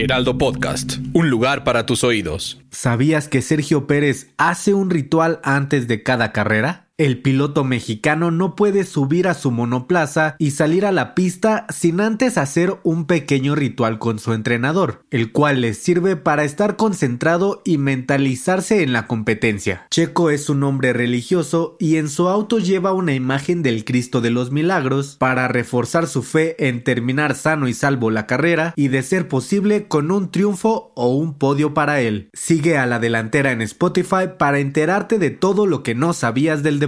Heraldo Podcast, un lugar para tus oídos. ¿Sabías que Sergio Pérez hace un ritual antes de cada carrera? El piloto mexicano no puede subir a su monoplaza y salir a la pista sin antes hacer un pequeño ritual con su entrenador, el cual les sirve para estar concentrado y mentalizarse en la competencia. Checo es un hombre religioso y en su auto lleva una imagen del Cristo de los Milagros para reforzar su fe en terminar sano y salvo la carrera y de ser posible con un triunfo o un podio para él. Sigue a la delantera en Spotify para enterarte de todo lo que no sabías del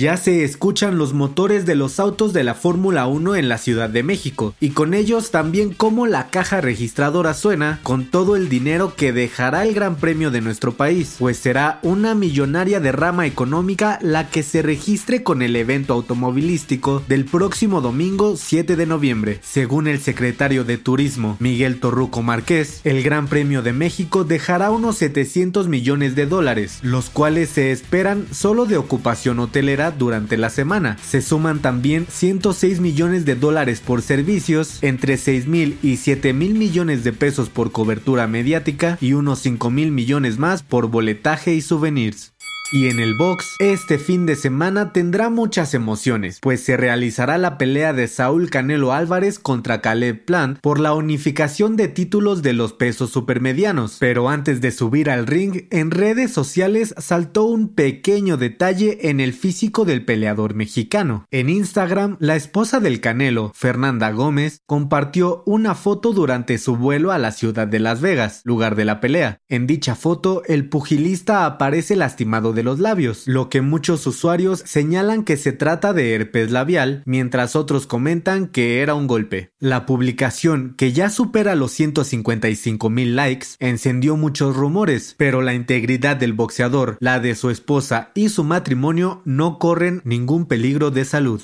Ya se escuchan los motores de los autos de la Fórmula 1 en la Ciudad de México y con ellos también cómo la caja registradora suena con todo el dinero que dejará el Gran Premio de nuestro país, pues será una millonaria derrama económica la que se registre con el evento automovilístico del próximo domingo 7 de noviembre. Según el secretario de Turismo Miguel Torruco Márquez, el Gran Premio de México dejará unos 700 millones de dólares, los cuales se esperan solo de ocupación hotelera durante la semana. Se suman también 106 millones de dólares por servicios, entre 6 mil y 7 mil millones de pesos por cobertura mediática y unos 5 mil millones más por boletaje y souvenirs. Y en el box, este fin de semana tendrá muchas emociones, pues se realizará la pelea de Saúl Canelo Álvarez contra Caleb Plant por la unificación de títulos de los pesos supermedianos. Pero antes de subir al ring, en redes sociales saltó un pequeño detalle en el físico del peleador mexicano. En Instagram, la esposa del Canelo, Fernanda Gómez, compartió una foto durante su vuelo a la ciudad de Las Vegas, lugar de la pelea. En dicha foto, el pugilista aparece lastimado de los labios, lo que muchos usuarios señalan que se trata de herpes labial, mientras otros comentan que era un golpe. La publicación, que ya supera los 155 mil likes, encendió muchos rumores, pero la integridad del boxeador, la de su esposa y su matrimonio no corren ningún peligro de salud.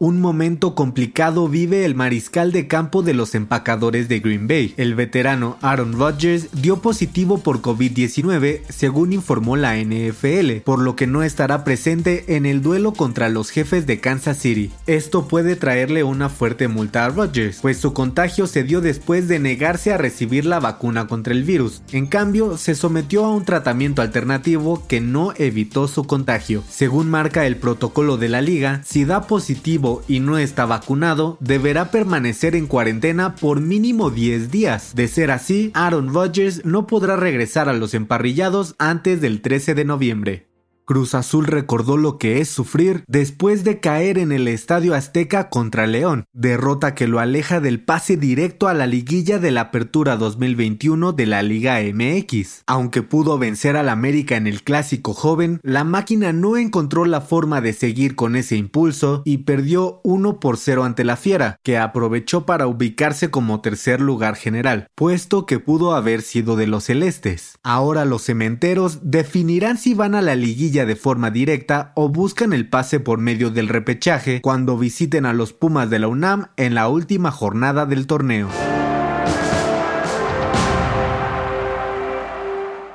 Un momento complicado vive el mariscal de campo de los empacadores de Green Bay. El veterano Aaron Rodgers dio positivo por COVID-19 según informó la NFL, por lo que no estará presente en el duelo contra los jefes de Kansas City. Esto puede traerle una fuerte multa a Rodgers, pues su contagio se dio después de negarse a recibir la vacuna contra el virus. En cambio, se sometió a un tratamiento alternativo que no evitó su contagio. Según marca el protocolo de la liga, si da positivo y no está vacunado, deberá permanecer en cuarentena por mínimo 10 días. De ser así, Aaron Rodgers no podrá regresar a los emparrillados antes del 13 de noviembre. Cruz Azul recordó lo que es sufrir después de caer en el Estadio Azteca contra León, derrota que lo aleja del pase directo a la liguilla de la Apertura 2021 de la Liga MX. Aunque pudo vencer al América en el clásico joven, la máquina no encontró la forma de seguir con ese impulso y perdió 1 por 0 ante la Fiera, que aprovechó para ubicarse como tercer lugar general, puesto que pudo haber sido de los celestes. Ahora los cementeros definirán si van a la liguilla de forma directa o buscan el pase por medio del repechaje cuando visiten a los Pumas de la UNAM en la última jornada del torneo.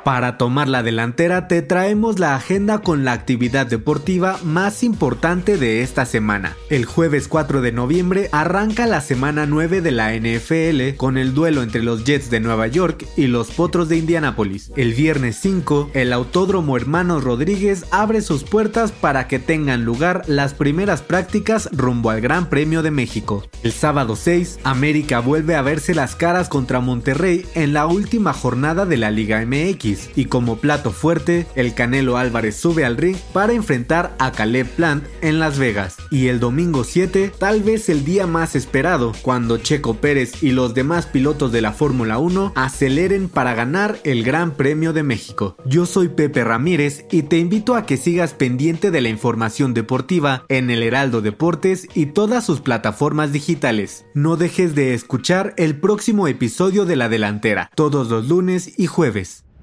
Para tomar la delantera te traemos la agenda con la actividad deportiva más importante de esta semana. El jueves 4 de noviembre arranca la semana 9 de la NFL con el duelo entre los Jets de Nueva York y los Potros de Indianápolis. El viernes 5, el Autódromo Hermanos Rodríguez abre sus puertas para que tengan lugar las primeras prácticas rumbo al Gran Premio de México. El sábado 6, América vuelve a verse las caras contra Monterrey en la última jornada de la Liga MX Y como plato fuerte, el Canelo Álvarez sube al ring para enfrentar a Caleb Plant en Las Vegas. Y el domingo 7, tal vez el día más esperado, cuando Checo Pérez y los demás pilotos de la Fórmula 1 aceleren para ganar el Gran Premio de México. Yo soy Pepe Ramírez y te invito a que sigas pendiente de la información deportiva en el Heraldo Deportes y todas sus plataformas digitales. No dejes de escuchar el próximo episodio de La Delantera, todos los lunes y jueves.